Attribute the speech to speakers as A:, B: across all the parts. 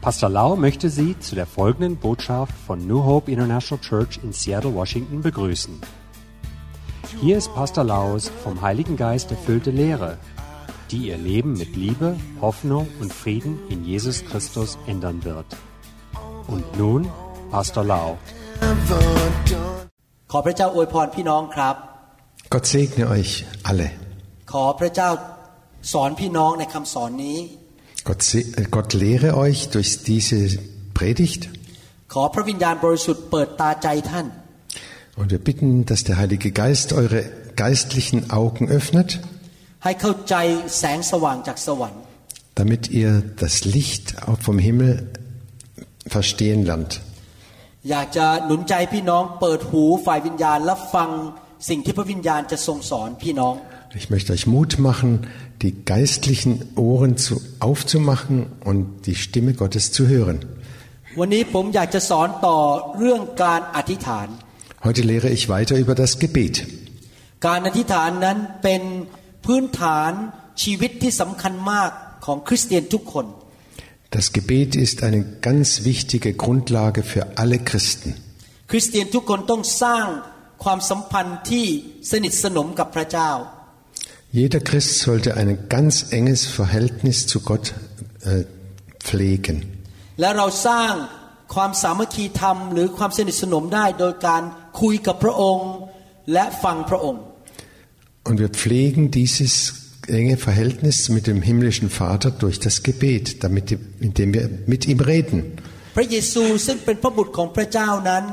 A: Pastor Lau möchte Sie zu der folgenden Botschaft von New Hope International Church in Seattle, Washington begrüßen. Hier ist Pastor Laus vom Heiligen Geist erfüllte Lehre, die Ihr Leben mit Liebe, Hoffnung und Frieden in Jesus Christus ändern wird. Und nun Pastor Lau.
B: Gott segne euch alle.
C: Gott segne euch alle.
B: ขอพระเจ้าสอนพี่น้องในคำสอนนี้
C: Gott, se- äh, Gott lehre euch durch diese Predigt
B: ขอพระวิญญาณบริสุทธิ์เปิดตาใจท่าน
C: und wir bitten, dass der Heilige Geist eure geistlichen Augen öffnet,
B: ให้เข้าใจแสงสว่างจากสวรรค์
C: damit ihr das Licht auch vom Himmel verstehen lernt.
B: อยากจะหนุนใจพี่น้องเปิดหูฝ่ายวิญญาณและฟังสิ่งที่พระวิญญาณจะทรงสอนพี่น้อง
C: Ich möchte euch Mut machen, die geistlichen Ohren zu, aufzumachen und die Stimme Gottes zu hören.
B: วันนี้ผมอยากจะสอนต่อเรื่องการอธิษฐาน
C: Heute lehre ich weiter über das Gebet.
B: การอธิษฐานนั้นเป็นพื้นฐานชีวิตที่สำคัญมากของคริสเตียนทุกคน
C: Das Gebet ist eine ganz wichtige Grundlage für alle Christen.
B: คริสเตียนทุกคนต้องสร้างความสัมพันธ์ที่สนิทสนมกับพระเจ้า
C: Jeder Christ sollte ein ganz enges Verhältnis zu Gott äh, pflegen.
B: และเราสร้างความสามัคคีธรรม หรือความสนิทสนมได้โดยการคุยกับพระองค์ และฟังพระองค์
C: Und wir pflegen dieses enge Verhältnis mit dem himmlischen Vater durch das Gebet, damit, indem wir mit ihm reden.
B: พระเยซูซึ่งเป็นพระบุตรของพระเจ้านั้น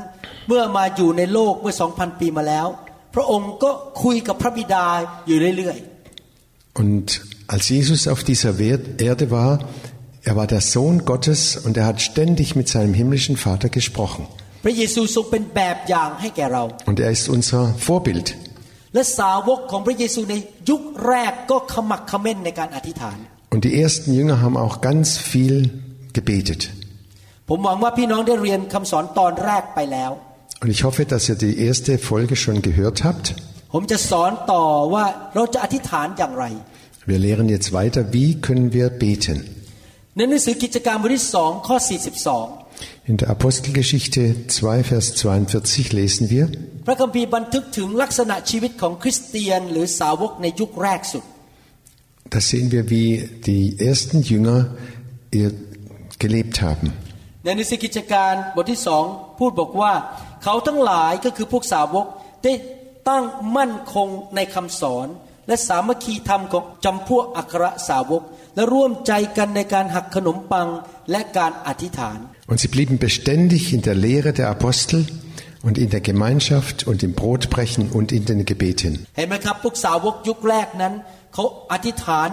B: เมื่อมาอยู่ในโลกเมื่อสองพันปีมาแล้ว พระองค์ก็คุยกับพระบิดาอยู่เรื่อย
C: Und als Jesus auf dieser Wer- Erde war, er war der Sohn Gottes und er hat ständig mit seinem himmlischen Vater gesprochen.
B: ๆ พระเยซูทรงเป็นแบบอย่างให้แก่เรา
C: Und er ist unser Vorbild.
B: และสาวกของพระเยซูในยุคแรกก็ขมักเขม้นในการอธิษฐาน
C: Und die ersten Jünger haben auch ganz viel gebetet.
B: ผมหวังว่าพี่น้องได้เรียนคำสอนตอนแรกไปแล้ว
C: Und ich hoffe, dass ihr die erste Folge schon gehört habt.
B: ผมจะสอนต่อว่าเราจะอธิษฐานอย่างไร
C: Wir lehren jetzt weiter, wie können wir beten.
B: ในหนังสือกิจการบทที่สองข้อ
C: In der Apostelgeschichte 2, Vers 42 lesen wir,
B: 42 พระคัมภีร์บันทึกถึงลักษณะชีวิตของคริสเตียน หรือสาวกในยุคแรกสุด
C: da sehen wir, wie die ersten Jünger ihr gelebt haben.
B: ในหนังสือกิจการบทที่สองพูดบอกว่า เขาทั้งหลายก็คือพวกสาวกได้ตั้งมั่นคงในคำสอน และสามัคคีธรรมของจำพวกอัครสาวก และร่วมใจกันในการหักขนมปังและการอธิษฐาน
C: Und sie blieben beständig in der Lehre der Apostel und in der Gemeinschaft und im Brotbrechen und in den Gebeten.
B: เห็นไหมครับพวกสาวกยุคแรกนั้นเขาอธิษฐาน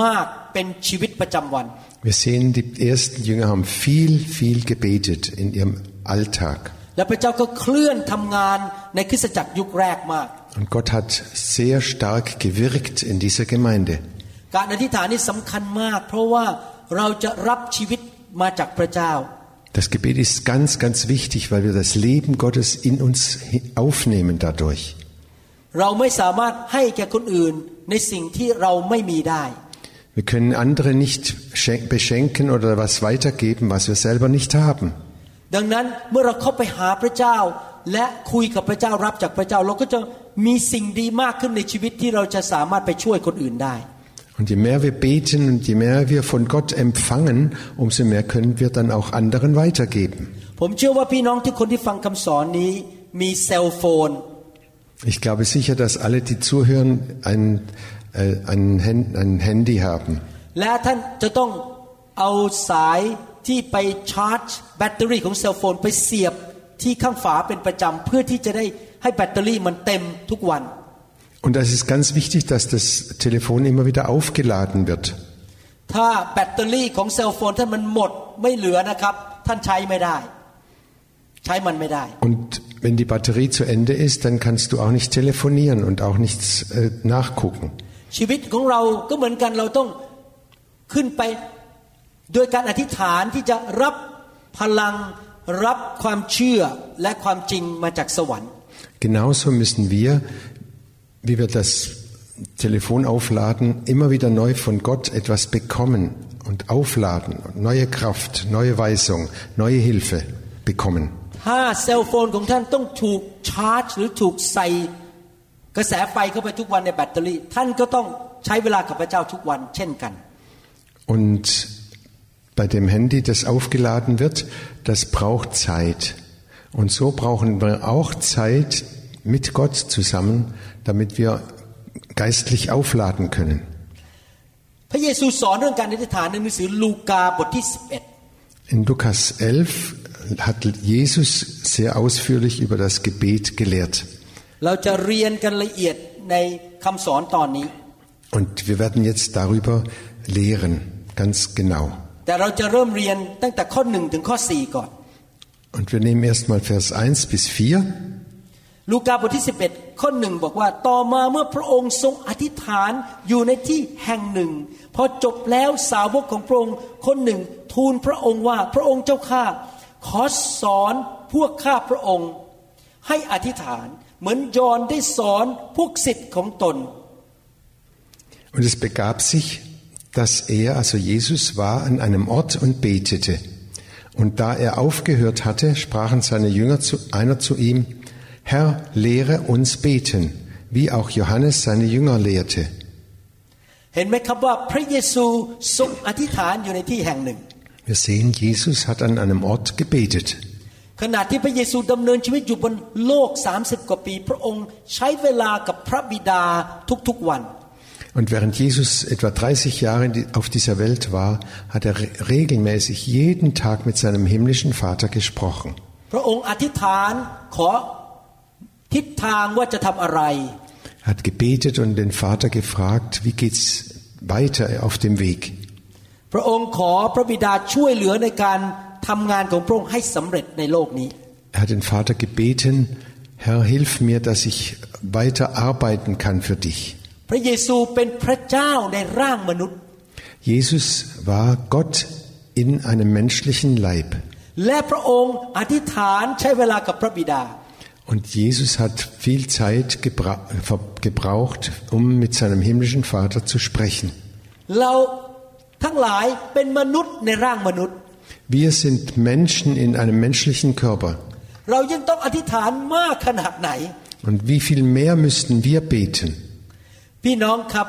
B: มากเป็นชีวิตประจำวัน
C: Wir sehen, die ersten Jünger haben viel, viel gebetet in ihrem Alltag.
B: และพระเจ้าก็เคลื่อนทำงานในคริสตจักรยุคแรกมาก
C: Und Gott hat sehr stark gewirkt in dieser Gemeinde.
B: การอธิษฐานนี่สำคัญมาก เพราะว่าเราจะรับชีวิตมาจากพระเจ้า
C: Das Gebet ist ganz, ganz wichtig, weil wir das Leben Gottes in uns hi- aufnehmen dadurch.
B: เราไม่สามารถให้แก่คนอื่นในสิ่งที่เราไม่มีได้
C: Wir können andere nicht schen- beschenken oder was weitergeben, was wir selber nicht haben.
B: ดังนั้นเมื่อเราเข้าไปหาพระเจ้า และคุยกับพระเจ้ารับจากพระเจ้า เราก็จะมีสิ่งดีมากขึ้นในชีวิตที่เราจะสามารถไปช่วยคนอื่นได้
C: Und je mehr wir beten und je mehr wir von Gott empfangen, umso mehr können wir dann auch anderen weitergeben.
B: ผมเชื่อว่าพี่น้องทุกคนที่ฟังคำสอนนี้มีเซลโฟน
C: Ich glaube sicher, dass alle, die zuhören, ein, äh, ein, Hand, ein Handy haben.
B: และท่านจะต้องเอาสายที่ไปชาร์จแบตเตอรี่ของเซลโฟนไปเสียบที่ข้างฝาเป็นประจำเพื่อที่จะได้ให้แบตเตอรี่มันเต็มทุกวัน
C: Und das ist ganz wichtig, dass das Telefon immer wieder aufgeladen wird.
B: ถ้าแบตเตอรี่ของเซลโฟนท่านมันหมดไม่เหลือนะครับ ท่านใช้ไม่ได้ ใช้มันไม่ได้
C: Und wenn die Batterie zu Ende ist, dann kannst du auch nicht telefonieren und auch nichts äh, nachgucken.
B: ชีวิตของเราก็เหมือนกันเราต้องขึ้นไป โดยการอธิษฐานที่จะรับพลังรับความเชื่อและความจริงมาจากสวรรค์
C: Genauso müssen wir, wie wir das Telefon aufladen, immer wieder neu von Gott etwas bekommen und aufladen, neue Kraft, neue Weisung, neue Hilfe bekommen.
B: ถ้าเซลโฟนของท่านต้องถูกชาร์จ หรือถูกใส่กระแสไฟเข้าไปทุกวันในแบตเตอรี่ ท่านก็ต้องใช้เวลากับพระเจ้าทุกวันเช่นกัน
C: Und bei dem Handy, das aufgeladen wird, das braucht Zeit. Und so brauchen wir auch Zeit mit Gott zusammen, damit wir geistlich aufladen können.
B: พระเยซูสอนเรื่องการอธิษฐานในหนังสือลูกาบทที่
C: In Lukas 11 hat Jesus sehr ausführlich über das Gebet gelehrt.
B: 11 เราจะเรียนกันละเอียดในคำสอนตอนนี้
C: Und wir werden jetzt darüber lehren, ganz genau.
B: แต่เราจะเริ่มเรียนตั้งแต่ข้อหนึ่งถึงข้อ4ก่อน
C: Und wir nehmen erstmal Vers 1 bis 4.
B: ลูกาบทที่ 11 ข้อหนึ่งบอกว่า ต่อมาเมื่อพระองค์ทรงอธิษฐานอยู่ในที่แห่งหนึ่ง พอจบแล้วสาวกของพระองค์คนหนึ่ง ทูลพระองค์ว่าพระองค์เจ้าข้าขอสอนพวกข้าพระองค์ ให้อธิษฐานเหมือนยอนได้สอนพวกสิทธิ์ของตน
C: Und es begab sich, dass er, also Jesus, war an einem Ort und betete. Und da er aufgehört hatte, sprachen seine Jünger zu, einer zu ihm, Herr, lehre uns beten, wie auch Johannes seine Jünger lehrte.
B: เห็นไหมครับว่าพระเยซูทรงอธิษฐานอยู่ในที่แห่งหนึ่ง
C: Wir sehen, Jesus hat an einem Ort gebetet.
B: ขณะที่พระเยซูดำเนินชีวิตอยู่บนโลก 30 กว่าปี พระองค์ใช้เวลากับพระบิดาทุกๆวัน
C: Und während Jesus etwa 30 Jahre die- auf dieser Welt war, hat er re- regelmäßig jeden Tag mit seinem himmlischen Vater gesprochen.
B: พระองค์อธิษฐานขอทิศทางว่าจะทำอะไร
C: Er hat gebetet und den Vater gefragt, wie geht's weiter auf dem Weg?
B: พระองค์ขอพระบิดาช่วยเหลือในการทำงานของพระองค์ให้สำเร็จในโลกนี้
C: Er hat den Vater gebeten, Herr, hilf mir, dass ich weiter arbeiten kann für dich.
B: พระเยซูเป็นพระเจ้าในร่างมนุษย์
C: Jesus war Gott in einem menschlichen Leib.
B: และพระองค์อธิษฐานใช้เวลากับพระบิดา
C: Und Jesus hat viel Zeit gebra ver- gebraucht, um mit seinem himmlischen Vater zu sprechen.
B: เราทั้งหลายเป็นมนุษย์ในร่างมนุษย์
C: Wir sind Menschen in einem menschlichen Körper.
B: เรายังต้องอธิษฐานมากขนาดไหน
C: Und wie viel mehr müssten wir beten?
B: พี่น้องครับ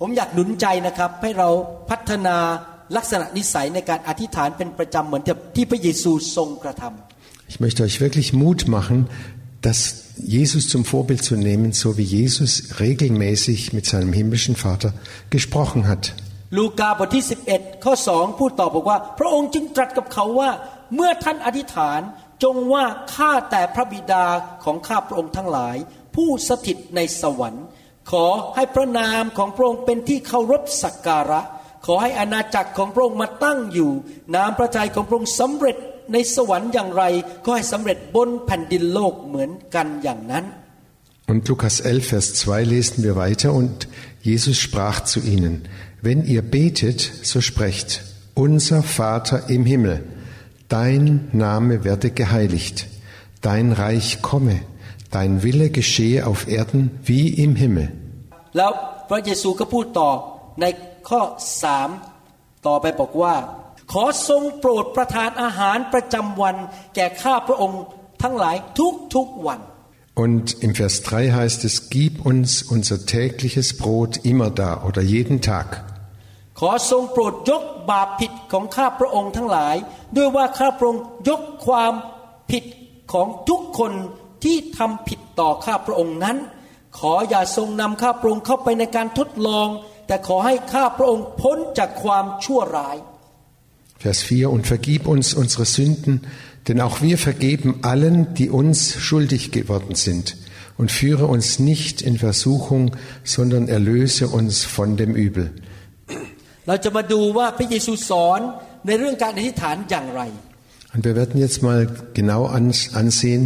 B: ผมอยากหนุนใจนะครับ ให้เราพัฒนาลักษณะนิสัยในการอธิษฐานเป็นประจำเหมือนที่พระเยซูทรงกระทำ
C: Ich möchte euch wirklich Mut machen, das Jesus zum Vorbild zu nehmen, so wie Jesus regelmäßig mit seinem himmlischen Vater gesprochen hat.
B: ลูกาบทที่ 11 ข้อ 2 พูดต่อบอกว่า พระองค์จึงตรัสกับเขาว่า เมื่อท่านอธิษฐานจงว่าข้าแต่พระบิดาของข้าพระองค์ทั้งหลาย ผู้สถิตในสวรรค์ ขอให้พระนามของพระองค์เป็นที่เคารพสักการะ ขอให้อาณาจักรของพระองค์มาตั้งอยู่ น้ำพระทัยของพระองค์สำเร็จในสวรรค์อย่างไร ก็ให้สำเร็จบนแผ่นดินโลกเหมือนกันอย่างนั้น
C: Und Lukas 11, Vers 2 lesen wir weiter und Jesus sprach zu ihnen, wenn ihr betet, so sprecht, unser Vater im Himmel, dein Name werde geheiligt, dein Reich komme, dein Wille geschehe auf Erden wie im Himmel.
B: แล้วพระเยซูก็พูดต่อในข้อสามต่อไปบอกว่า ขอทรงโปรดประทานอาหารประจำวัน แก่ข้าพระองค์ทั้งหลายทุกทุกๆวัน
C: Und im Vers 3 heißt es, gib uns unser tägliches Brot immer da oder jeden Tag.
B: ขอทรงโปรดยกบาปผิดของข้าพระองค์ทั้งหลาย ด้วยว่าข้าพระองค์ยกความผิดของทุกคนที่ทำผิดต่อข้าพระองค์นั้น ขออย่าทรงนำข้าพระองค์เข้าไปในการทดลอง แต่ขอให้ข้าพระองค์พ้นจากความชั่วร้าย
C: Vers 4 und vergib uns unsere Sünden, denn auch wir vergeben allen, die uns schuldig geworden sind. Und führe uns nicht in Versuchung, sondern erlöse uns von dem Übel.
B: เราจะมาดูว่าพระเยซูสอนในเรื่องการอธิษฐานอย่างไร
C: Und wir werden jetzt mal genau ans- ansehen,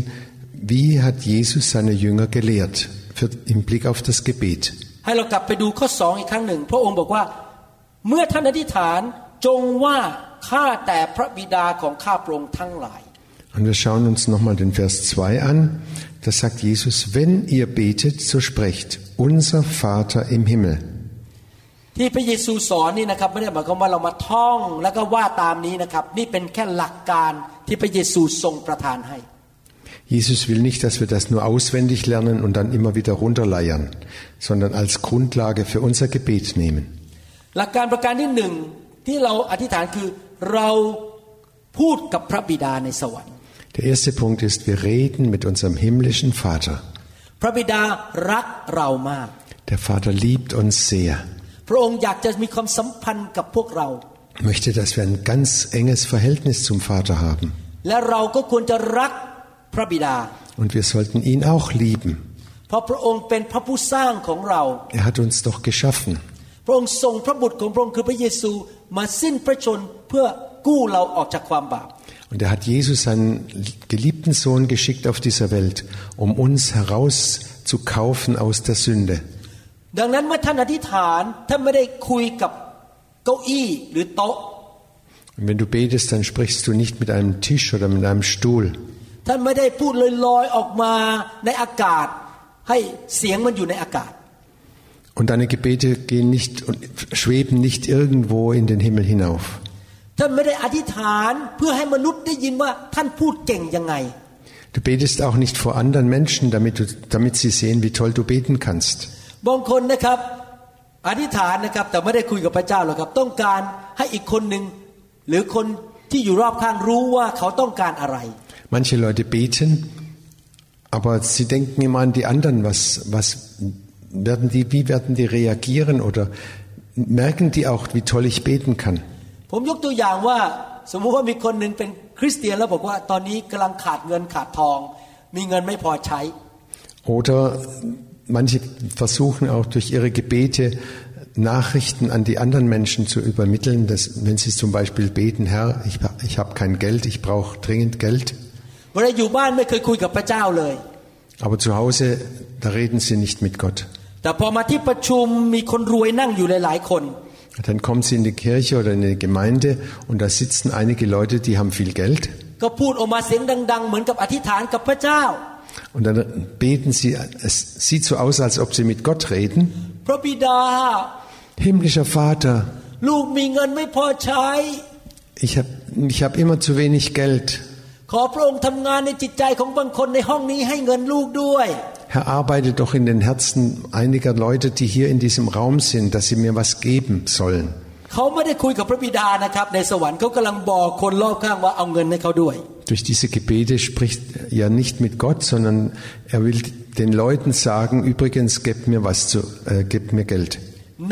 C: wie hat Jesus seine Jünger gelehrt für, im Blick auf das Gebet.
B: ให้เรากลับไปดูข้อสองอีกครั้งหนึ่ง พระองค์บอกว่า เมื่อท่านอธิษฐานจงว่าข้าแต่พระบิดาของข้าพระองค์ทั้งหลาย
C: Und wir schauen uns nochmal den Vers 2 an. Da sagt Jesus, wenn ihr betet, so sprecht, unser Vater im Himmel.
B: ท ที่พระเยซูสอนนี่นะครับไม่ได้หมายความว่าเรามาท่องแล้วก็ว่าตามนี้นะครับ นี่เป็นแค่หลักการที่พระเยซูทรงประทานให้
C: Jesus will nicht, dass wir das nur auswendig lernen und dann immer wieder runterleiern, sondern als Grundlage für unser Gebet nehmen.
B: หลักการประการที่หนึ่งที่เราอธิษฐานคือเราพูดกับพระบิดาในสวรรค์
C: Der erste Punkt ist, wir reden mit unserem himmlischen Vater.
B: พระบิดารักเรามาก
C: Der Vater liebt uns sehr,
B: พระองค์อยากจะมีความสัมพันธ์กับพวกเรา
C: möchte, dass wir ein ganz enges Verhältnis zum Vater haben.
B: และเราก็ควรจะรัก พระบิดา
C: Und wir sollten ihn auch lieben.
B: เพราะพระองค์เป็นพระผู้สร้างของเรา
C: Er hat uns doch geschaffen.
B: พระองค์ส่งพระบุตรของพระองค์คือพระเยซูมาสิ้นพระชนเพื่อกู้เราออกจากความบาป
C: Und er hat Jesus, seinen geliebten Sohn, geschickt auf dieser Welt, um uns herauszukaufen aus der Sünde.
B: ดังนั้นเมื่อท่านอธิษฐานท่านไม่ได้คุยกับเก้าอี้หรือโต๊ะ
C: Und wenn du betest, dann sprichst du nicht mit einem Tisch oder mit einem Stuhl.
B: ท่านไม่ได้พูดลอยๆออกมาในอากาศ ให้เสียงมันอยู่ในอากาศ
C: Und deine Gebete gehen nicht und schweben nicht irgendwo in den Himmel hinauf.
B: ท่านไม่ได้อธิษฐานเพื่อให้มนุษย์ได้ยินว่าท่านพูดเก่งยังไง
C: Du betest auch nicht vor anderen Menschen, damit, du, damit sie sehen, wie toll du beten kannst.
B: บางคนนะครับอธิษฐานนะครับแต่ไม่ได้คุยกับพระเจ้าหรอกครับต้องการให้อีกคนหนึ่งหรือคนที่อยู่รอบข้างรู้ว่าเขาต้องการอะไร
C: Manche Leute beten, aber sie denken immer an die anderen. Was, was werden die, wie werden die reagieren oder merken die auch, wie toll ich beten kann?
B: ผมยกตัวอย่างว่า สมมุติว่ามีคนหนึ่งเป็นคริสเตียนแล้วบอกว่าตอนนี้กำลังขาดเงินขาดทอง มีเงินไม่พอใช้
C: Oder manche versuchen auch durch ihre Gebete Nachrichten an die anderen Menschen zu übermitteln, dass, wenn sie zum Beispiel beten, Herr, ich, ich habe kein Geld, ich brauche dringend Geld.
B: เวลาอยู่บ้านไม่เคยคุยกับพระเจ้าเลย
C: Aber zu Hause, da reden sie nicht mit Gott.
B: แต่พอมาที่ประชุมมีคนรวยนั่งอยู่หลาย ๆ คน
C: Dann kommen sie in die Kirche oder in die Gemeinde und da sitzen einige Leute, die haben viel Geld.
B: ก็พูดออกมาเสียงดัง ๆ เหมือนกับอธิษฐานกับพระเจ้า
C: Und dann beten sie, es sieht so aus, als ob sie mit Gott reden.
B: พระบิดา
C: Himmlischer Vater,
B: ลูกมีเงินไม่พอใช้
C: ich habe ich hab immer zu wenig Geld.
B: ขอพระองค์ทำงานในจิตใจของบางคนในห้องนี้ให้เงินลูกด้วย
C: Herr, arbeite doch in den Herzen einiger Leute, die hier in diesem Raum sind, dass sie mir was geben sollen.
B: เขาไม่ได้คุยกับพระบิดานะครับ ในสวรรค์เขากำลังบอกคนรอบข้างว่าเอาเงินให้เขาด้วย
C: Durch diese Gebete spricht er nicht mit Gott, sondern er will den Leuten sagen, übrigens, gebt mir was zu, äh, gebt mir Geld.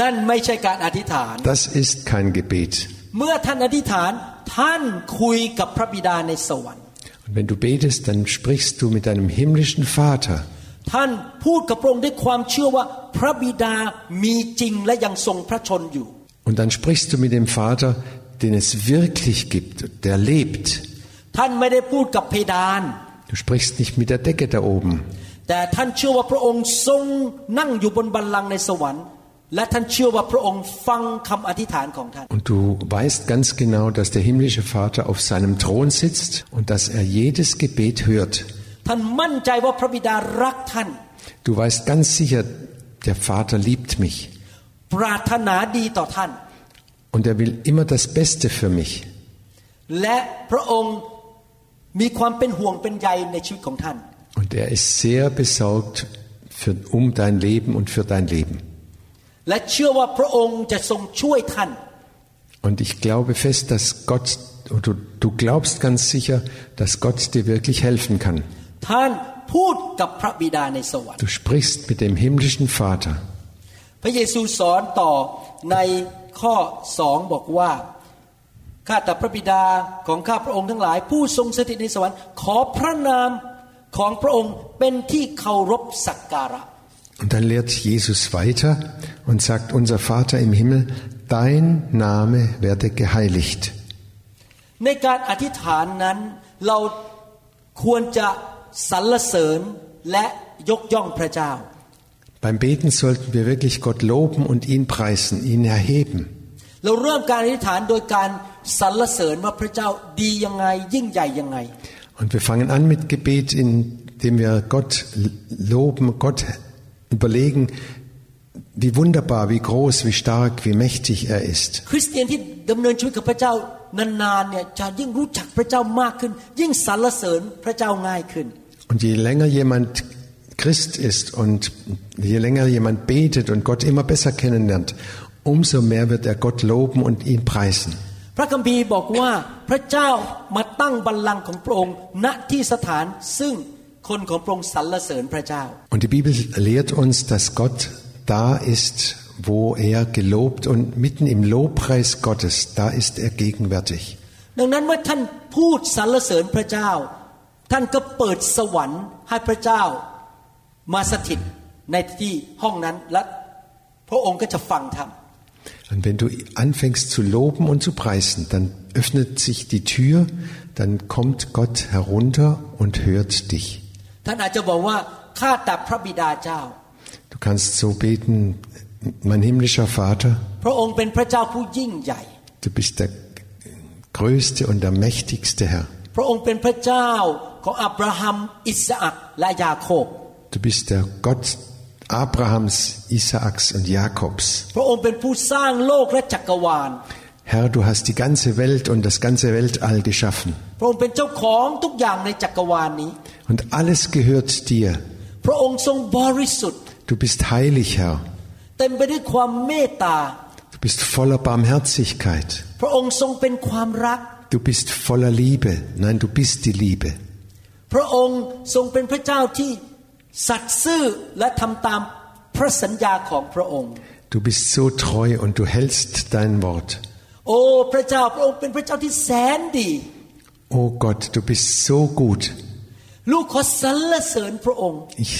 B: นั่นไม่ใช่การอธิษฐาน
C: Das ist kein Gebet.
B: เมื่อท่านอธิษฐานท่านคุยกับพระบิดาในสวรรค์
C: Und wenn du betest, dann sprichst du mit deinem himmlischen Vater.
B: ท่านพูดกับพระองค์ด้วยความเชื่อว่าพระบิดามีจริงและยังทรงพระชนอยู่
C: Und dann sprichst du mit dem Vater, den es wirklich gibt, der lebt.
B: ท่านไม่ได้พูดกับเพดาน
C: Du sprichst nicht mit der Decke da oben,
B: แต่ท่านเชื่อว่าพระองค์ทรงนั่งอยู่บนบัลลังก์ในสวรรค์
C: und du weißt ganz genau, dass der himmlische Vater auf seinem Thron sitzt und dass er jedes Gebet hört. Du weißt ganz sicher, der Vater liebt mich. Und er will immer das Beste für mich. Und er ist sehr besorgt für, um dein Leben und für dein Leben.
B: และเชื่อว่าพระองค์จะทรงช่วยท่าน
C: Und ich glaube fest, dass Gott, und du, du glaubst ganz sicher, dass Gott dir wirklich helfen kann.
B: ท่านพูดกับพระบิดาในสวรรค์
C: Du sprichst mit dem himmlischen Vater.
B: พระเยซูสอนต่อในข้อสองบอกว่าข้าแต่พระบิดาของข้าพระองค์ทั้งหลาย ผู้ทรงสถิตในสวรรค์ ขอพระนามของพระองค์เป็นที่เคารพสักการะ
C: Und dann lehrt Jesus weiter und sagt, unser Vater im Himmel, dein Name werde geheiligt.
B: ในการอธิษฐานนั้นเราควรจะสรรเสริญและยกย่องพระเจ้า
C: Beim Beten sollten wir wirklich Gott loben und ihn preisen, ihn erheben.
B: เราเริ่มการอธิษฐานโดยการสรรเสริญว่าพระเจ้าดียังไงยิ่งใหญ่ยังไง
C: Und wir fangen an mit Gebet, indem wir Gott loben, Gott überlegen, wie wunderbar, wie groß, wie stark, wie mächtig er ist.
B: คริสเตียนที่ดำเนินชีวิตกับพระเจ้านานๆเนี่ยจะยิ่งรู้จักพระเจ้ามากขึ้น ยิ่งสรรเสริญพระเจ้าง่ายขึ้น
C: Und je länger jemand Christ ist und je länger jemand betet und Gott immer besser kennenlernt, umso mehr wird er Gott loben und ihn preisen.
B: พระคัมภีร์บอกว่าพระเจ้ามาตั้งบัลลังก์ของพระองค์ณที่สถานซึ่ง คนของพระองค์สรรเสริญพระเจ้า
C: Und die Bibel lehrt uns, dass Gott da ist, wo er gelobt und mitten im Lobpreis Gottes, da ist er gegenwärtig.
B: ดังนั้นเมื่อท่านพูดสรรเสริญพระเจ้า ท่านก็เปิดสวรรค์ให้พระเจ้ามาสถิตในที่ห้องนั้นและพระองค์ก็จะฟังท่าน
C: Und wenn du anfängst zu loben und zu preisen, dann öffnet sich die Tür, dann kommt Gott herunter und hört dich.
B: ท่านอาจจะบอกว่าข้าแต่พระบิดาเจ้า
C: Du kannst so beten, mein himmlischer Vater,
B: พระองค์เป็นพระเจ้าผู้ยิ่งใหญ่
C: du bist der größte und der mächtigste Herr.
B: พระองค์เป็นพระเจ้าของอับราฮัมอิสอักและยาโคบ
C: Du bist der Gott Abrahams, Isaaks und Jakobs.
B: พระองค์เป็นผู้สร้างโลกและจักรวาล
C: Herr, du hast die ganze Welt und das ganze Weltall geschaffen.
B: พระองค์เป็นเจ้าของทุกอย่างในจักรวาลนี้
C: Und alles gehört dir.
B: พระองค์ทรงบริสุทธิ์
C: Du bist heilig, Herr.
B: เต็มไปด้วยความเมตตา
C: Du bist voller Barmherzigkeit.
B: พระองค์ทรงเป็นความรัก
C: Du bist voller Liebe. Nein, du bist die Liebe.
B: พระองค์ทรงเป็นพระเจ้าที่สัตย์ซื่อและทำตามพระสัญญาของพระองค์
C: Du bist so treu und du hältst dein Wort.
B: โอ้พระเจ้าพระองค์เป็นพระเจ้าที่แสนดี
C: Oh Gott, du bist so gut.
B: ลูกขอสรรเสริญพระองค์
C: Ich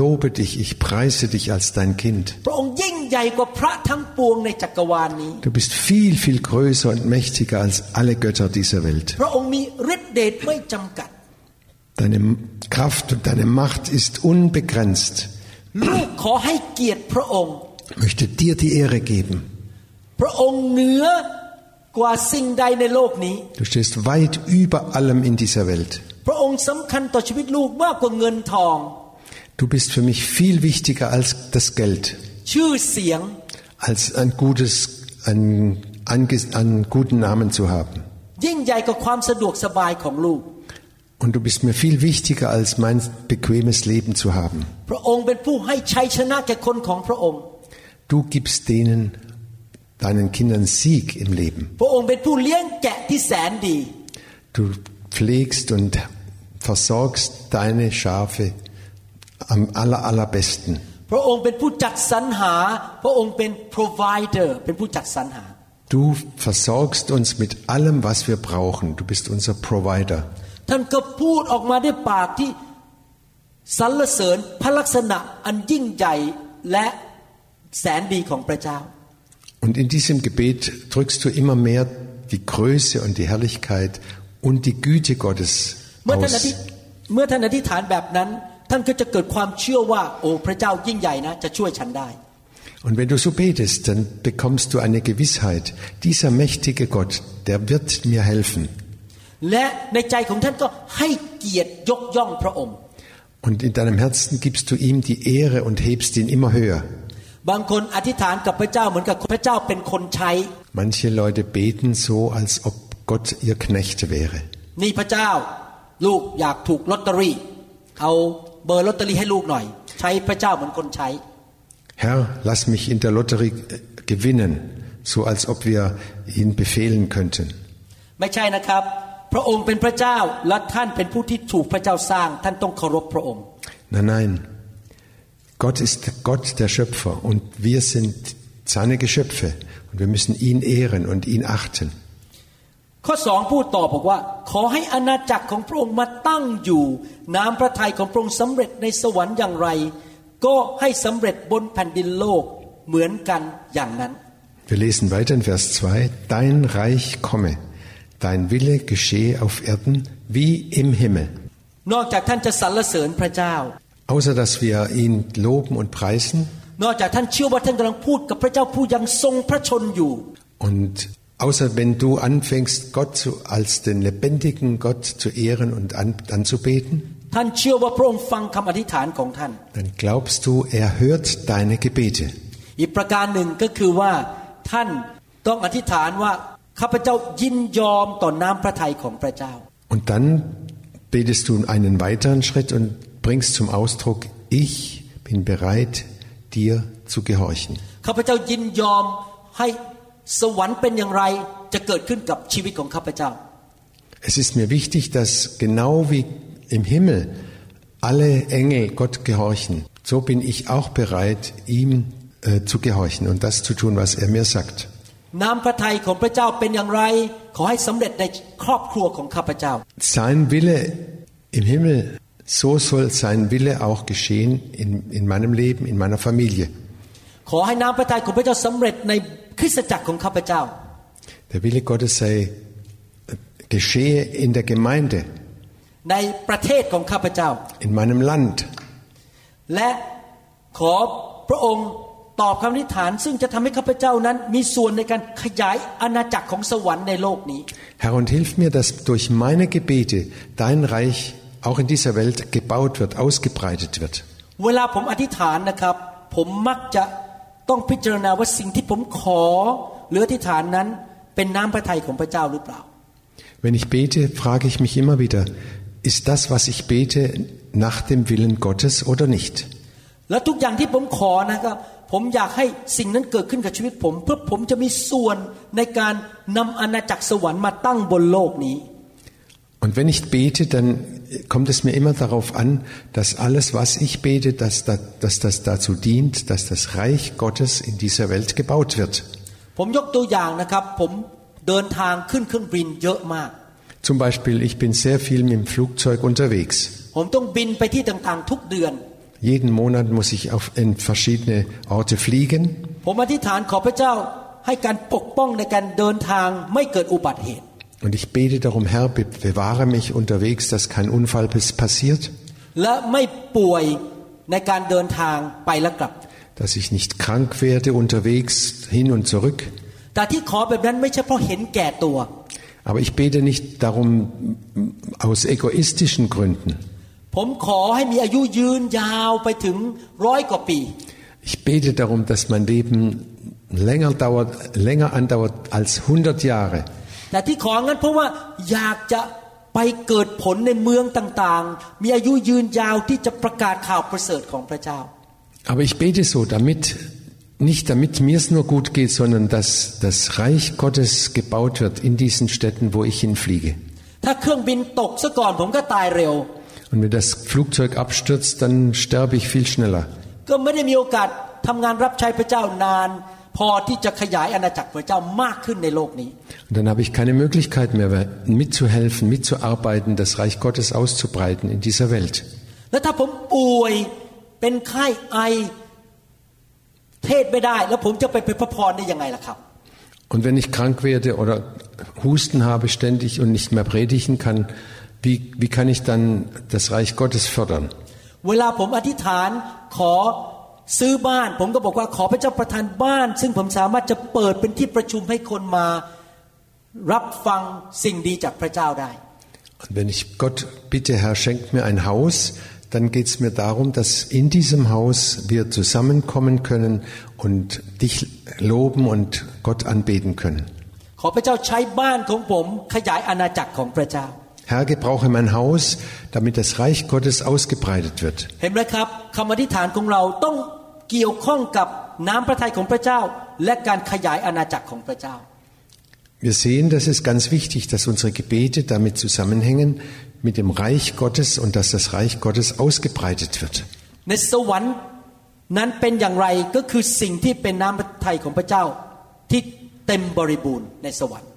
C: lobe dich, ich preise dich als dein Kind.
B: พระองค์ยิ่งใหญ่กว่าพระทั้งปวงในจักรวาลนี้
C: Du bist viel, viel größer und mächtiger als alle Götter dieser Welt.
B: พระองค์มีฤทธิเดชไม่จำกัด
C: Deine Kraft und deine Macht ist unbegrenzt.
B: ลูกขอให้เกียรติพระองค์
C: Ich möchte dir die Ehre geben.
B: พระองค์เหนือ
C: Du stehst weit über allem in dieser Welt. Du bist für mich viel wichtiger als das Geld, als ein gutes, einen, einen guten Namen zu haben. Und du bist mir viel wichtiger als mein bequemes Leben zu haben. Du gibst denen deinen Kindern Sieg im Leben.
B: พระองค์เป็นผู้เลี้ยงแกะที่แสนดี
C: Du pflegst und versorgst deine Schafe am aller, allerbesten.
B: พระองค์เป็นผู้จัดสรรหา พระองค์เป็น provider เป็นผู้จัดสรรหา
C: Du versorgst uns mit allem, was wir brauchen. Du bist unser Provider.
B: ท่านก็พูดออกมาด้วยปากที่สรรเสริญพระลักษณะอันยิ่งใหญ่และแสนดีของพระเจ้า
C: Und in diesem Gebet drückst du immer mehr die Größe und die Herrlichkeit und die Güte Gottes
B: เมื่อท่านอธิ
C: aus.
B: เมื่อท่านอธิษฐานแบบนั้น ท่านก็จะเกิดความเชื่อว่า โอ้พระเจ้ายิ่งใหญ่นะ จะช่วยฉันได้
C: Und wenn du so betest, dann bekommst du eine Gewissheit. Dieser mächtige Gott, der wird mir helfen.
B: และในใจของท่านก็ให้เกียรติยกย่องพระองค์
C: Und in deinem Herzen gibst du ihm die Ehre und hebst ihn immer höher.
B: บางคนอธิษฐานกับพระเจ้าเหมือนกับพระเจ้าเป็นคนใช้
C: Manche Leute beten so, als ob Gott ihr Knecht wäre.
B: นี่พระเจ้าลูกอยากถูกลอตเตอรี่ เอาเบอร์ลอตเตอรี่ให้ลูกหน่อย ใช้พระเจ้าเหมือนคนใช้
C: Herr, lass mich in der Lotterie äh, gewinnen, so als ob wir ihn befehlen könnten.
B: ไม่ใช่นะครับ พระองค์เป็นพระเจ้าและท่านเป็นผู้ที่ถูกพระเจ้าสร้าง ท่านต้องเคารพพระองค์
C: Nein, nein. Gott ist Gott der Schöpfer und wir sind seine Geschöpfe und wir müssen ihn ehren und ihn achten.
B: ข้อสองพูดต่อบอกว่า ขอให้อาณาจักรของพระองค์มาตั้งอยู่ น้ำพระทัยของพระองค์สำเร็จในสวรรค์อย่างไร ก็ให้สำเร็จบนแผ่นดินโลกเหมือนกันอย่างนั้น
C: Wir lesen weiter in Vers 2. Dein Reich komme, dein Wille geschehe auf Erden wie im Himmel.
B: นอกจากท่านจะสรรเสริญพระเจ้า
C: Außer dass wir ihn loben und preisen
B: นอกจากท่านเชื่อว่าท่านกำลังพูดกับพระเจ้าผู้ยังทรงพระชนอยู่
C: und außer wenn du anfängst, Gott zu, als den lebendigen Gott zu ehren und an, anzubeten,
B: ท่านเชื่อว่าพระองค์ฟังคำอธิษฐานของท่าน
C: dann glaubst du, er hört deine Gebete.
B: อีกประการหนึ่งก็คือว่าท่านต้องอธิษฐานว่าข้าพเจ้ายินยอมต่อน้ำพระทัยของพระเจ้า
C: Und dann betest du einen weiteren Schritt und bringst zum Ausdruck, ich bin bereit, dir zu gehorchen.
B: ข้าพเจ้ายินยอมให้สวรรค์เป็นอย่างไรจะเกิดขึ้นกับชีวิตของข้าพเจ้า
C: Es ist mir wichtig, dass genau wie im Himmel alle Engel Gott gehorchen, so bin ich auch bereit, ihm äh, zu gehorchen und das zu tun, was er mir sagt.
B: น้ำพระทัยของพระเจ้าเป็นอย่างไร ขอให้สำเร็จในครอบครัวของข้าพเจ้า
C: Sein Wille im Himmel, so soll sein Wille auch geschehen in, in meinem Leben, in meiner Familie.
B: ขอให้น้ำพระทัยของพระเจ้าสำเร็จในคริสตจักรของข้าพเจ้า
C: Der Wille Gottes sei äh, geschehe in der Gemeinde,
B: ในประเทศของข้าพเจ้า
C: in meinem Land.
B: และขอพระองค์ตอบคำอธิษฐาน ซึ่งจะทำให้ข้าพเจ้านั้น มีส่วนในการขยายอาณาจักรของสวรรค์ในโลกนี้
C: Herr, und hilf mir, dass durch meine Gebete dein Reich auch in dieser Welt gebaut wird, ausgebreitet wird.
B: เวลาผมอธิษฐานนะครับ ผมมักจะต้องพิจารณาว่าสิ่งที่ผมขอ หรืออธิษฐานนั้นเป็นน้ำพระทัยของพระเจ้าหรือเปล่า
C: Wenn ich bete, frage ich mich immer wieder, ist das, was ich bete, nach dem Willen Gottes oder nicht?
B: และทุกอย่างที่ผมขอนะครับ ผมอยากให้สิ่งนั้นเกิดขึ้นกับชีวิตผม เพื่อผมจะมีส่วนในการนำอาณาจักรสวรรค์มาตั้งบนโลกนี้
C: Und wenn ich bete, dann kommt es mir immer darauf an, dass alles, was ich bete, dass, da- dass das dazu dient, dass das Reich Gottes in dieser Welt gebaut wird.
B: ผมยกตัวอย่างนะครับ ผมเดินทางขึ้นเครื่องบินเยอะมาก
C: Zum Beispiel, ich bin sehr viel mit dem Flugzeug unterwegs.
B: ผมต้องบินไปที่ต่างๆ ทุกเดือน
C: Jeden Monat muss ich auf, in verschiedene Orte fliegen.
B: ผมอธิษฐานขอพระเจ้าให้การปกป้องในการเดินทางไม่เกิดอุบัติเหตุ
C: und ich bete darum, Herr, bewahre mich unterwegs, dass kein Unfall passiert. Dass ich nicht krank werde unterwegs hin und zurück. Aber ich bete nicht darum aus egoistischen Gründen. Ich bete darum, dass mein Leben länger, dauert, länger andauert als 100 Jahre.
B: แต่ที่ของั้นเพราะว่าอยากจะไปเกิดผลในเมืองต่างๆ มีอายุยืนยาวที่จะประกาศข่าวประเสริฐของพระเจ้า
C: Aber ich bete so, damit, nicht damit mir es nur gut geht, sondern dass das Reich Gottes gebaut wird in diesen Städten, wo ich hinfliege.
B: ถ้าเครื่องบินตกซะก่อนผมก็ตายเร็ว
C: Und wenn das Flugzeug abstürzt, dann sterbe ich viel schneller.
B: ก็ไม่ได้มีโอกาสทำงานรับใช้พระเจ้านาน พอที่จะขยายอาณาจักรพระเจ้ามากขึ้นในโลกนี้
C: Und dann habe ich keine Möglichkeit mehr, mitzuhelfen, mitzuarbeiten, das Reich Gottes auszubreiten in dieser Welt.
B: แล้วถ้าผมป่วยเป็นไข้ไอเทศไม่ได้ แล้วผมจะไปเป็นพระพรได้ยังไงล่ะครับ
C: Und wenn ich krank werde oder Husten habe ständig und nicht mehr predigen kann, wie, wie kann ich dann das Reich Gottes fördern?
B: เวลาผมอธิษฐานขอ ซื้อบ้าน ผมก็บอกว่าขอพระเจ้าประทานบ้าน ซึ่งผมสามารถจะเปิดเป็นที่ประชุมให้คนมา รับฟังสิ่งดีจากพระเจ้าได้
C: Und wenn ich Gott bitte, Herr, schenkt mir ein Haus, dann geht es mir darum, dass in diesem Haus wir zusammenkommen können und dich loben und Gott anbeten können.
B: ขอพระเจ้าใช้บ้านของผมขยายอาณาจักรของพระเจ้า
C: Herr, gebrauche mein Haus, damit das Reich Gottes ausgebreitet wird.
B: เห็นไหมครับคำอธิษฐานของเราต้องเกี่ยวข้องกับน้ำพระทัยของพระเจ้า และการขยายอาณาจักรของพระเจ้า
C: Wir sehen, das ist ganz wichtig, dass unsere Gebete damit zusammenhängen mit dem Reich Gottes und dass das Reich Gottes ausgebreitet wird.
B: ในสวรรค์นั้นเป็นอย่างไรก็คือสิ่งที่เป็นน้ำพระทัยของพระเจ้า ที่เต็มบริบูรณ์ในสวรรค์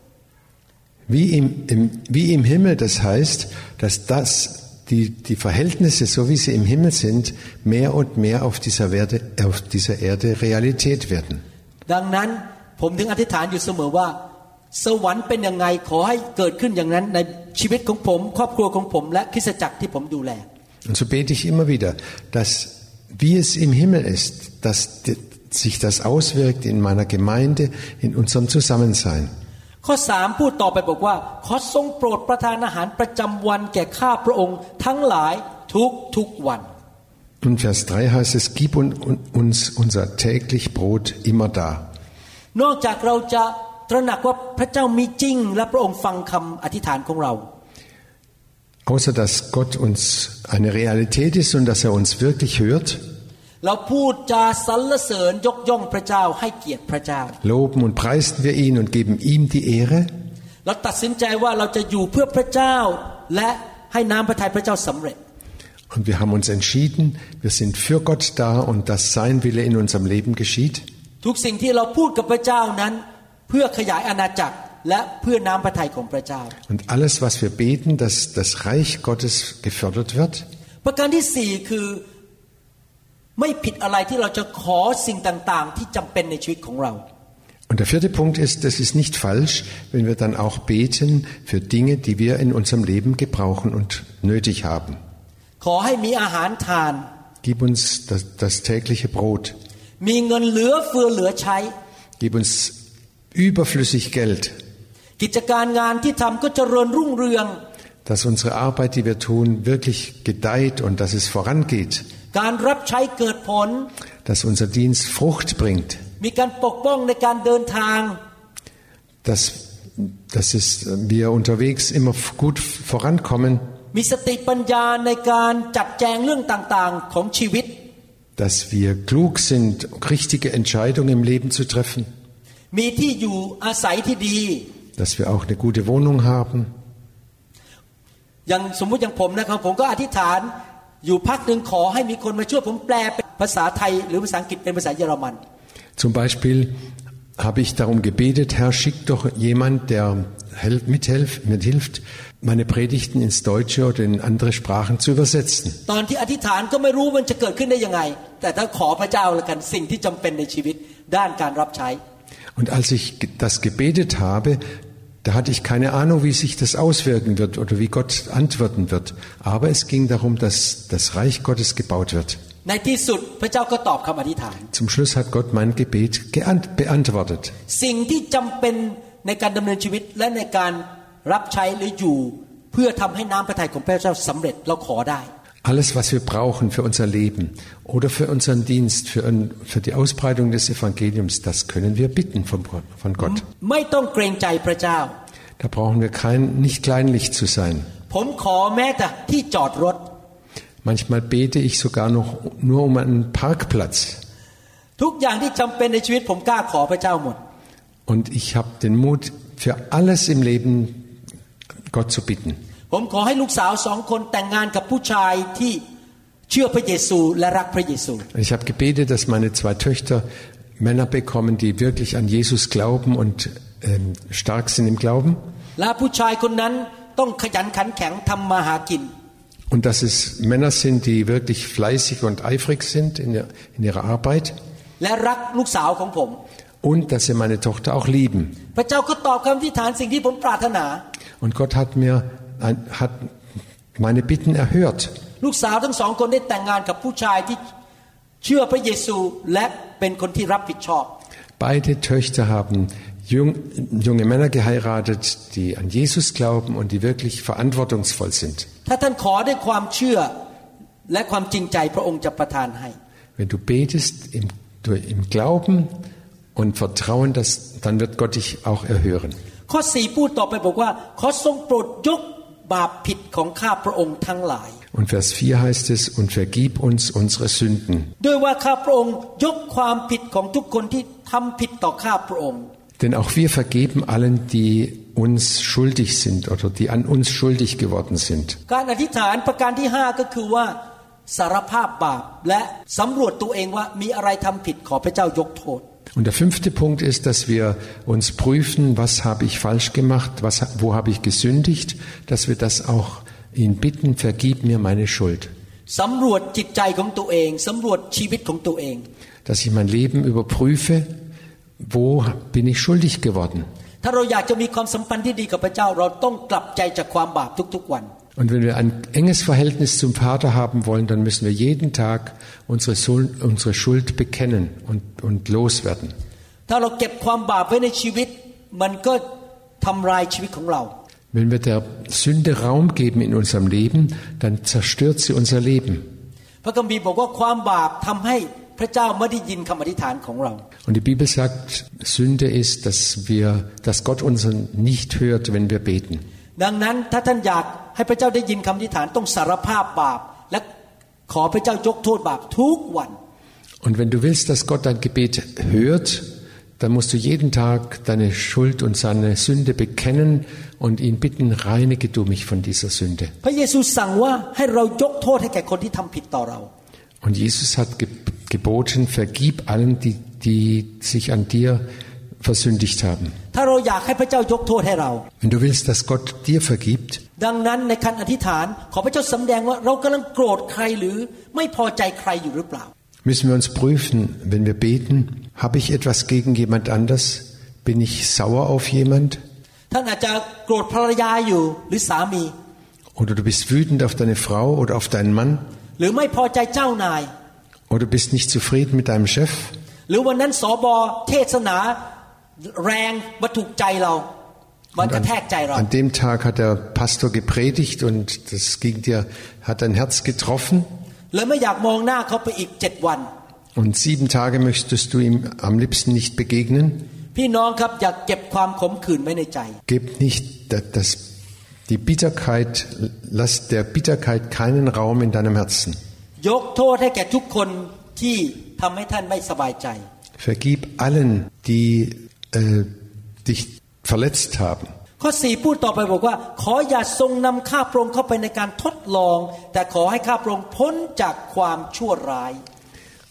C: Wie im, im, wie im Himmel, das heißt, dass das, die, die Verhältnisse, so wie sie im Himmel sind, mehr und mehr auf dieser, Erde, auf dieser Erde Realität werden.
B: ดังนั้นผมถึงอธิษฐานอยู่เสมอว่า สวรรค์เป็นยังไงขอให้เกิดขึ้นอย่างนั้นในชีวิตของผม ครอบครัวของผม และคริสตจักรที่ผมดูแล
C: Und so bete ich immer wieder, dass wie es im Himmel ist, dass die, sich das auswirkt in meiner Gemeinde, in unserem Zusammensein.
B: ข้อสามพูดต่อไปบอกว่า ขอทรงโปรดประทานอาหารประจำวันแก่ข้าพระองค์ทั้งหลายทุกทุกวัน
C: Und Vers 3 heißt es, gib un- un- uns unser täglich Brot immer da.
B: นอกจากเราจะตระหนักว่าพระเจ้ามีจริงและพระองค์ฟังคำอธิษฐานของเรา
C: Außer dass Gott uns eine Realität ist und dass er uns wirklich hört,
B: เราพูดจาสรรเสริญยกย่องพระเจ้าให้เกียรติพระเจ้า
C: loben und preisen wir ihn und geben ihm die Ehre.
B: เราตัดสินใจว่าเราจะอยู่เพื่อพระเจ้า และให้น้ำพระทัยพระเจ้าสำเร็จ
C: Und wir haben uns entschieden, wir sind für Gott da und dass sein Wille in unserem Leben geschieht.
B: ทุกสิ่งที่เราพูดกับพระเจ้านั้น เพื่อขยายอาณาจักรและเพื่อน้ำพระทัยของพระเจ้า
C: Und alles, was wir beten, dass das Reich Gottes gefördert wird.
B: ไม่ผิดอะไรที่เราจะขอสิ่งต่างๆ ที่จำเป็นในชีวิตของเรา
C: Und der vierte Punkt ist, es ist nicht falsch, wenn wir dann auch beten für Dinge, die wir in unserem Leben gebrauchen und nötig haben.
B: ขอให้มีอาหารทาน
C: Gib uns das, das tägliche Brot.
B: มีเงินเหลือเฟือเหลือใช้
C: Gib uns überflüssig Geld,
B: กิจการงานที่ทำก็เจริญรุ่งเรือง
C: dass unsere Arbeit, die wir tun, wirklich gedeiht und dass es vorangeht,
B: การรับใช้เกิดผล
C: dass unser Dienst Frucht bringt,
B: มีการปกป้องในการเดินทาง
C: dass, dass es, wir unterwegs immer gut vorankommen,
B: มีสติปัญญาในการจัดแจงเรื่องต่างๆของชีวิต
C: dass wir klug sind, richtige Entscheidungen im Leben zu treffen,
B: มีที่อยู่อาศัยที่ดี
C: dass wir auch eine gute Wohnung haben.
B: อย่างสมมุติอย่างผมนะครับผมก็อธิษฐาน อยู่พักหนึ่งขอให้มีคนมาช่วยผมแปลเป็นภาษาไทย หรือภาษาอังกฤษเป็นภาษาเยอรมัน
C: Zum Beispiel habe ich darum gebetet, Herr, schick doch jemand, der helf, mithilft, mithilft, meine Predigten ins Deutsche oder in andere Sprachen zu übersetzen.
B: ตอนที่อธิษฐานก็ไม่รู้มันจะเกิดขึ้นได้ยังไง แต่ถ้าขอพระเจ้าแล้วกันสิ่งที่จำเป็นในชีวิตด้านการรับใช้
C: Und als ich ge- das gebetet habe, da hatte ich keine Ahnung, wie sich das auswirken wird oder wie Gott antworten wird. Aber es ging darum, dass das Reich Gottes gebaut wird. Zum Schluss hat Gott mein Gebet beantwortet. Alles, was wir brauchen für unser Leben oder für unseren Dienst, für, für die Ausbreitung des Evangeliums, das können wir bitten von, von Gott.
B: Mm-hmm.
C: Da brauchen wir kein, nicht kleinlich zu sein. Manchmal bete ich sogar noch nur um einen Parkplatz. Und ich habe den Mut, für alles im Leben Gott zu bitten.
B: ผมขอให้ลูกสาวสองคนแต่งงานกับผู้ชายที่เชื่อพระเยซูและรักพระเยซู
C: Ich habe gebetet, dass meine zwei Töchter Männer bekommen, die wirklich an Jesus glauben und ähm, stark sind im Glauben.
B: และผู้ชายคนนั้นต้องขยันขันแข็งทำมาหากิน
C: Und dass es Männer sind, die wirklich fleißig und eifrig sind in, der, in ihrer Arbeit.
B: และรักลูกสาวของผม
C: Und dass sie meine Tochter auch lieben.
B: พระเจ้าก็ตอบคำอธิษฐานสิ่งที่ผมปรารถนา
C: Und Gott hat mir ein, hat meine Bitten erhört.
B: ลูกสาวทั้งสองคนได้แต่งงานกับผู้ชายที่เชื่อพระเยซูและเป็นคนที่รับผิดชอบ
C: Beide Töchter haben jung, junge Männer geheiratet, die an Jesus glauben und die wirklich verantwortungsvoll sind.
B: ถ้าท่านขอด้วยความเชื่อและความจริงใจพระองค์จะประทานให้
C: Wenn du betest im, du- im Glauben und Vertrauen, dass, dann wird Gott dich auch erhören.
B: ข้อสี่พูดต่อไปบอกว่า ขอทรงโปรดยก บาปผิดของข้าพระองค์ทั้งหลาย
C: Und Vers 4 heißt es, und vergib uns unsere Sünden.
B: ด้วยว่าข้าพระองค์ยกความผิดของทุกคนที่ทำผิดต่อข้าพระองค์
C: Denn auch wir vergeben allen, die uns schuldig sind oder die an uns schuldig geworden sind.
B: การอธิษฐานประการที่ห้าก็คือว่าสารภาพบาปและสำรวจตัวเองว่ามีอะไรทำผิดขอพระเจ้ายกโทษ
C: Und der fünfte Punkt ist, dass wir uns prüfen, was habe ich falsch gemacht, was, wo habe ich gesündigt, dass wir das auch ihn bitten, vergib mir meine Schuld.
B: สำรวจจิตใจของตัวเองสำรวจชีวิตของตัวเอง
C: Dass ich mein Leben überprüfe, wo bin ich schuldig geworden.
B: ถ้าเราอยากจะมีความสัมพันธ์ที่ดีกับพระเจ้า เราต้องกลับใจจากความบาปทุกๆวัน
C: Und wenn wir ein enges Verhältnis zum Vater haben wollen, dann müssen wir jeden Tag unsere, Sul- unsere Schuld bekennen und, und loswerden.
B: ถ้าเราเก็บความบาปไว้ในชีวิต มันก็ทำลายชีวิตของเรา
C: Wenn wir der Sünde Raum geben in unserem Leben, dann zerstört sie unser Leben.
B: พระคัมภีร์บอกว่าความบาปทำให้พระเจ้าไม่ได้ยินคำอธิษฐานของเรา
C: Und die Bibel sagt, Sünde ist, dass wir, dass Gott uns nicht hört, wenn wir beten.
B: ดังนั้นถ้าท่านอยาก ให้พระเจ้าได้ยินคำอธิษฐานต้องสารภาพบาป และขอพระเจ้ายกโทษบาปทุกวัน
C: Und wenn du willst, dass Gott dein Gebet hört, dann musst du jeden Tag deine Schuld und seine Sünde bekennen und ihn bitten, reinige du mich von dieser Sünde.
B: พระเยซูสั่งว่าให้เรายกโทษให้แก่คนที่ทำผิดต่อเรา
C: Und Jesus hat ge geboten, vergib allen, die, die sich an dir versündigt haben.
B: ถ้าเราอยากให้พระเจ้ายกโทษให้เรา
C: Wenn du willst, dass Gott dir vergibt,
B: ดังนั้นในการอธิษฐาน ขอพระเจ้าสำแดงว่าเรากำลังโกรธใครหรือไม่พอใจใครอยู่หรือเปล่า
C: müssen wir uns prüfen, wenn wir beten, habe ich etwas gegen jemand anders? Bin ich sauer auf jemand?
B: ท่านอาจจะโกรธภรรยาอยู่หรือสามี
C: Oder du bist wütend auf deine Frau oder auf deinen Mann?
B: หรือไม่พอใจเจ้านาย
C: Oder bist nicht zufrieden mit deinem Chef?
B: หรือวันนั้นสอบอเทศนา
C: An, dem Tag hat der Pastor gepredigt und das ging dir, hat dein Herz getroffen. Und sieben Tage möchtest du ihm am liebsten nicht begegnen. Gebt nicht das, die Bitterkeit, lass der Bitterkeit keinen Raum in deinem Herzen. Vergib allen, die äh, dich verletzt haben.
B: ข้อสี่พูดต่อไปบอกว่า ขออย่าทรงนำข้าพระองค์เข้าไปในการทดลอง แต่ขอให้ข้าพระองค์พ้นจากความชั่วร้าย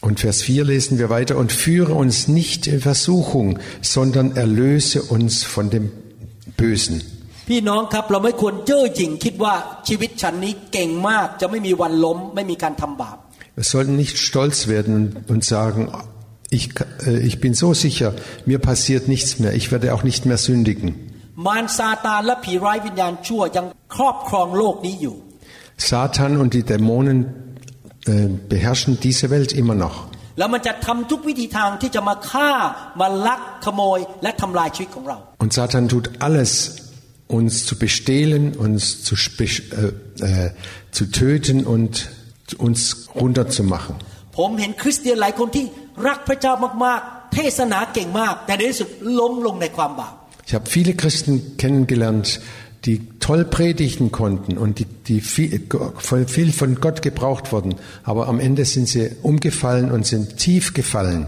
C: Und Vers 4 lesen wir weiter, und führe uns nicht in Versuchung, sondern erlöse uns von dem Bösen.
B: พี่น้องครับเราไม่ควรเย่อหยิ่งคิดว่าชีวิตฉันนี้เก่งมาก จะไม่มีวันล้ม ไม่มีการทำบาป
C: Wir sollten nicht stolz werden und, und sagen, ich, äh, ich bin so sicher, mir passiert nichts mehr, ich werde auch nicht mehr sündigen.
B: มารซาตานและผีร้ายวิญญาณชั่วยังครอบครองโลกนี้อยู่
C: Satan und die Dämonen äh, beherrschen diese Welt immer noch.
B: แล้วมันจะทำทุกวิธีทางที่จะมาฆ่ามาลักขโมย และทำลายชีวิตของเรา
C: Und Satan tut alles, uns zu bestehlen, uns zu, spe- äh, äh, zu töten und uns runterzumachen.
B: ผมเห็นคริสเตียนหลายคนที่ รักพระเจ้ามากๆ เทศนาเก่งมาก แต่ในที่สุดล้มลงในความบาป
C: Ich habe viele Christen kennengelernt, die toll predigen konnten und die, die viel, voll viel von Gott gebraucht wurden, aber am Ende sind sie umgefallen und sind tief gefallen,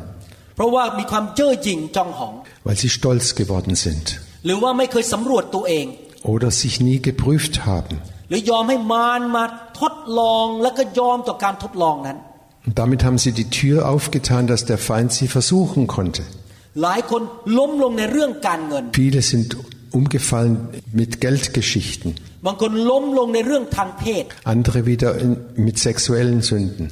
B: เพราะว่ามีความเจ้อหยิ่งจองหอง
C: weil sie stolz geworden sind
B: หรือว่าไม่เคยสำรวจตัวเอง
C: oder sich nie geprüft haben.
B: หรือยอมให้มารมาทดลองแล้วก็ยอมต่อการทดลองนั้น
C: und damit haben sie die Tür aufgetan, dass der Feind sie versuchen konnte. Viele sind umgefallen mit Geldgeschichten. Andere wieder in, mit sexuellen Sünden.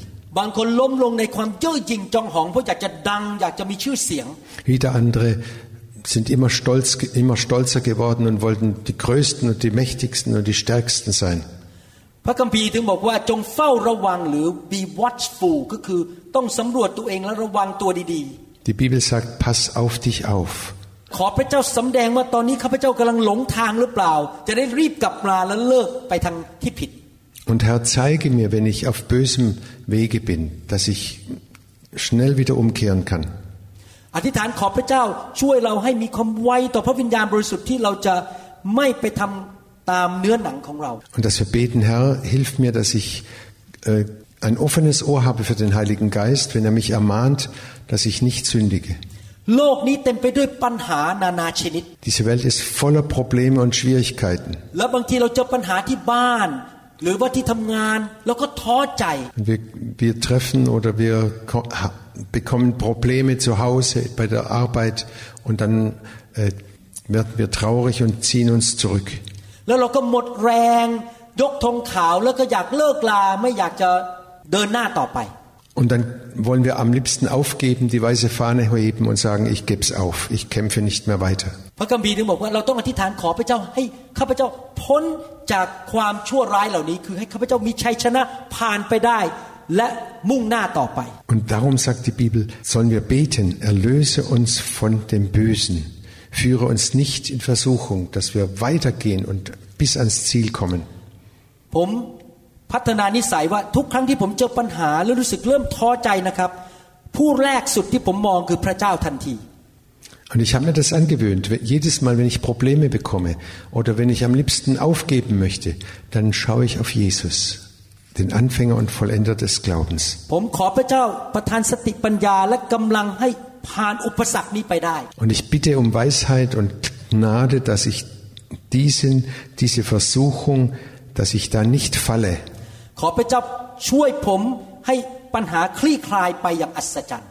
C: Wieder andere sind immer, stolz, immer stolzer geworden und wollten die Größten und die Mächtigsten und die Stärksten sein.
B: พระคัมภีร์ถึงบอกว่าจงเฝ้าระวังหรือ be watchful ก็คือต้องสำรวจตัวเองและระวังตัวดี
C: Die Bibel sagt, pass auf dich auf.
B: ๆขอพระเจ้าสำแดงว่าตอนนี้ข้าพเจ้ากำลังหลงทางหรือเปล่า จะได้รีบกลับมาและเลิกไปทางที่ผิด
C: Und Herr, zeige mir, wenn ich auf bösem Wege bin, dass ich schnell wieder umkehren kann.
B: อธิษฐานขอพระเจ้าช่วยเราให้มีความไวต่อพระวิญญาณบริสุทธิ์ที่เราจะไม่ไปทำ
C: Und dass wir beten, Herr, hilf mir, dass ich äh, ein offenes Ohr habe für den Heiligen Geist, wenn er mich ermahnt, dass ich nicht sündige. Diese Welt ist voller Probleme und Schwierigkeiten. Wir, wir treffen oder wir bekommen Probleme zu Hause, bei der Arbeit und dann äh, werden wir traurig und ziehen uns zurück.
B: แล้วเราก็หมดแรง ยกธงขาวแล้วก็อยากเลิกลาไม่อยากจะเดินหน้าต่อไป
C: Und dann wollen wir am liebsten aufgeben, die weiße Fahne heben und sagen, ich gebe es auf, ich kämpfe nicht mehr weiter.
B: พระคัมภีร์ถึงบอกว่าเราต้องอธิษฐานขอพระเจ้าให้ข้าพเจ้าพ้นจากความชั่วร้ายเหล่านี้ คือให้ข้าพเจ้ามีชัยชนะผ่านไปได้และมุ่งหน้าต่อไป
C: Und darum sagt die Bibel, sollen wir beten, erlöse uns von dem Bösen, führe uns nicht in Versuchung, dass wir weitergehen und bis ans Ziel kommen.
B: ผม พัฒนานิสัยว่าทุกครั้งที่ผมเจอปัญหาแล้วรู้สึกเริ่มท้อใจนะครับ ผู้แรกสุดที่ผมมองคือพระเจ้าทันที
C: Und ich habe mir das angewöhnt. Jedes Mal, wenn ich Probleme bekomme oder wenn ich am liebsten aufgeben möchte, dann schaue ich auf Jesus, den Anfänger und Vollender des Glaubens.
B: ผ มขอพระเจ้าประทานสติปัญญาและกำลังให้ผ่านอุปสรรคนี้ไปได้
C: Und ich bitte um Weisheit und Gnade, dass ich diesen, diese Versuchung, dass ich da nicht falle.
B: ขอพระเจ้าช่วยผมให้ปัญหาคลี่คลายไปอย่างอัศจรรย์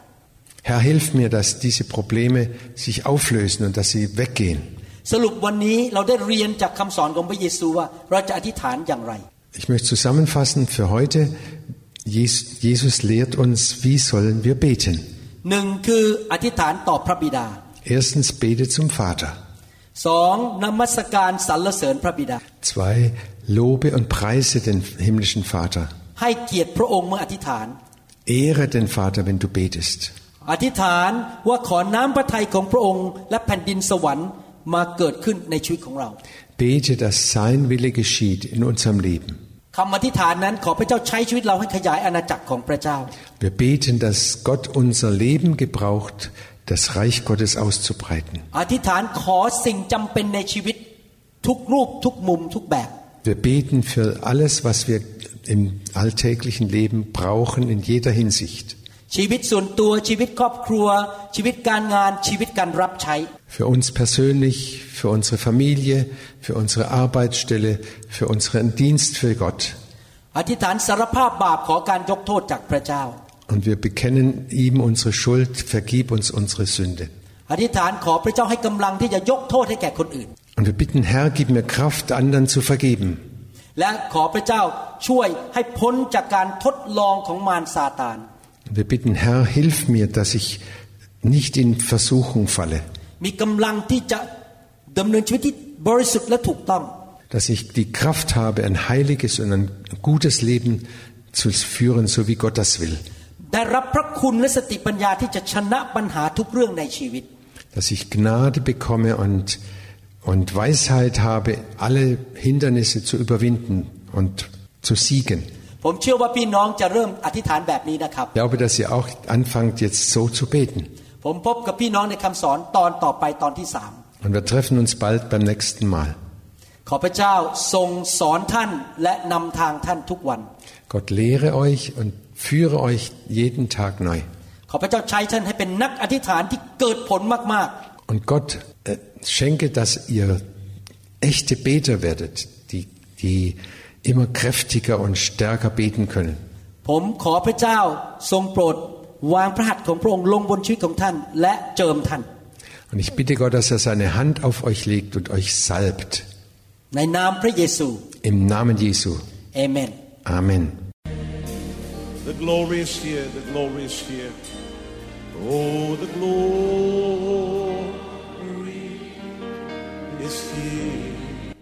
C: Herr, hilf mir, dass diese Probleme sich auflösen und dass sie weggehen.
B: สรุปวันนี้เราได้เรียนจากคำสอนของพระเยซูว่าเราจะอธิษฐานอย่างไร
C: Ich möchte zusammenfassen für heute. Jes- Jesus lehrt uns, wie sollen wir beten.
B: หนึ่งคืออธิษฐานต่อพระบิดา
C: Erstens bete zum Vater.
B: สองนมัสการสรรเสริญพระบิดา
C: Zwei, lobe und preise den himmlischen Vater.
B: ให้เกียรติพระองค์เมื่ออธิษฐาน
C: Ehre den Vater, wenn du betest.
B: อธิษฐานว่าขอน้ำพระทัยของพระองค์ และแผ่นดินสวรรค์มาเกิดขึ้นในชีวิตของเรา
C: Bete, dass sein Wille geschieht in unserem Leben.
B: คำอธิษฐานนั้นขอพระเจ้าใช้ชีวิตเราให้ขยายอาณาจักรของพระเจ้า
C: Wir beten, dass Gott unser Leben gebraucht, das Reich Gottes auszubreiten.
B: อธิษฐานขอสิ่งจำเป็นในชีวิต ทุกรูปทุกมุมทุกแบบ
C: Wir beten für alles, was wir im alltäglichen Leben brauchen, in jeder Hinsicht.
B: ชีวิตส่วนตัวชีวิตครอบครัว ชีวิตการงานชีวิตการรับใช้
C: Für uns persönlich, für unsere Familie, für unsere Arbeitsstelle, für unseren Dienst für Gott.
B: อธิษฐานสารภาพบาปขอการยกโทษจากพระเจ้า
C: Und wir bekennen ihm unsere Schuld, vergib uns unsere Sünde.
B: อธิษฐานขอพระเจ้าให้กำลังที่จะยกโทษให้แก่คนอื่น
C: Und wir bitten, Herr, gib mir Kraft, anderen zu vergeben.
B: และขอพระเจ้าช่วยให้พ้นจากการทดลองของมารซาตาน
C: wir bitten, Herr, hilf mir, dass ich nicht in Versuchung falle. Dass ich die Kraft habe, ein heiliges und ein gutes Leben zu führen, so wie Gott das will. Dass ich Gnade bekomme und, und Weisheit habe, alle Hindernisse zu überwinden und zu siegen. Ich glaube, dass ihr auch anfangt, jetzt so zu beten. Und wir treffen uns bald beim nächsten Mal. Gott lehre euch und führe euch jeden Tag neu. Und Gott äh, schenke, dass ihr echte Beter werdet, die, die immer kräftiger und stärker beten können.
B: ๆ ผมขอพระเจ้าทรงโปรดวางพระหัตถ์ของพระองค์ลงบนชีวิตของท่าน และเจิมท่าน
C: Und ich bitte Gott, dass er seine Hand auf euch legt und euch salbt.
B: ในนามพระเยซู
C: Im Namen Jesu.
B: เอเมน
C: Amen.
D: The glory is here, the glory is here. Oh, the glory is here.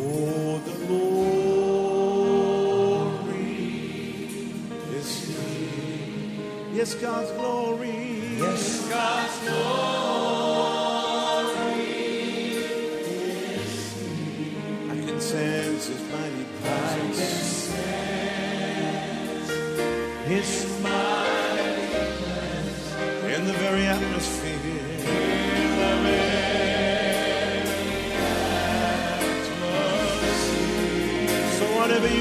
D: Oh, the glory is here. Yes, God's glory. Yes, God's glory. I can sense His mighty presence. His mighty presence in the very atmosphere.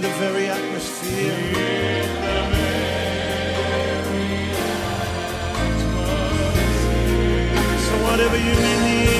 D: in the very atmosphere. The very atmosphere. So whatever you need.